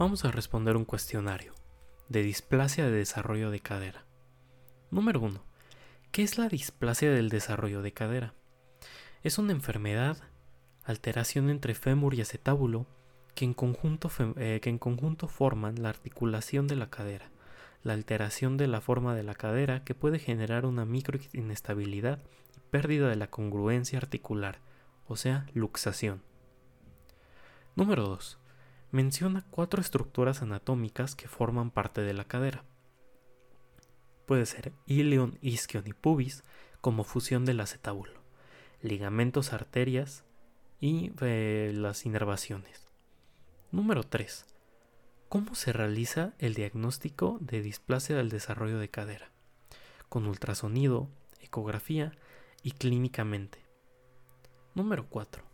Vamos a responder un cuestionario de displasia de desarrollo de cadera. Número 1. ¿Qué es la displasia del desarrollo de cadera? Es una enfermedad, alteración entre fémur y acetábulo que en conjunto, eh, que en conjunto forman la articulación de la cadera, la alteración de la forma de la cadera que puede generar una microinestabilidad y pérdida de la congruencia articular, o sea, luxación. Número 2 menciona cuatro estructuras anatómicas que forman parte de la cadera. Puede ser ilion, isquion y pubis como fusión del acetábulo, ligamentos, arterias y eh, las inervaciones. Número 3. ¿Cómo se realiza el diagnóstico de displasia del desarrollo de cadera? Con ultrasonido, ecografía y clínicamente. Número 4.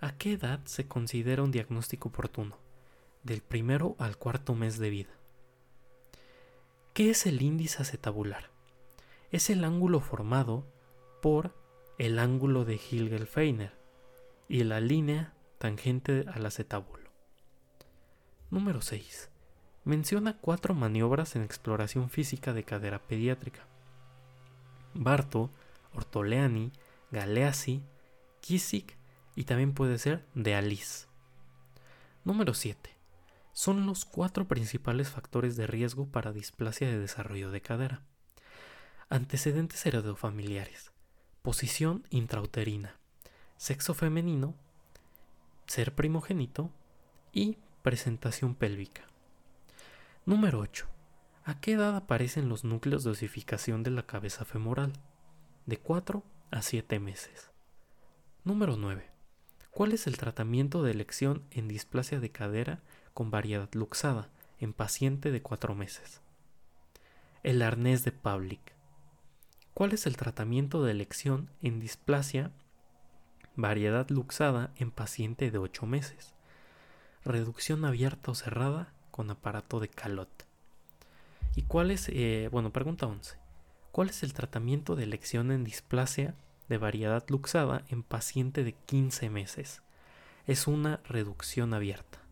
¿A qué edad se considera un diagnóstico oportuno? Del primero al cuarto mes de vida. ¿Qué es el índice acetabular? Es el ángulo formado por el ángulo de Hilgel-Feiner y la línea tangente al acetábulo. Número 6. Menciona cuatro maniobras en exploración física de cadera pediátrica. Barto, Ortoleani, Galeazzi, Kisik y también puede ser de Alice. Número 7 son los cuatro principales factores de riesgo para displasia de desarrollo de cadera. Antecedentes heredofamiliares, posición intrauterina, sexo femenino, ser primogénito y presentación pélvica. Número 8. ¿A qué edad aparecen los núcleos de osificación de la cabeza femoral? De 4 a 7 meses. Número 9. ¿Cuál es el tratamiento de elección en displasia de cadera con variedad luxada en paciente de 4 meses? El arnés de Pavlik. ¿Cuál es el tratamiento de elección en displasia variedad luxada en paciente de 8 meses? Reducción abierta o cerrada con aparato de Calot. ¿Y cuál es, eh, bueno, pregunta 11. ¿Cuál es el tratamiento de elección en displasia de variedad luxada en paciente de 15 meses. Es una reducción abierta.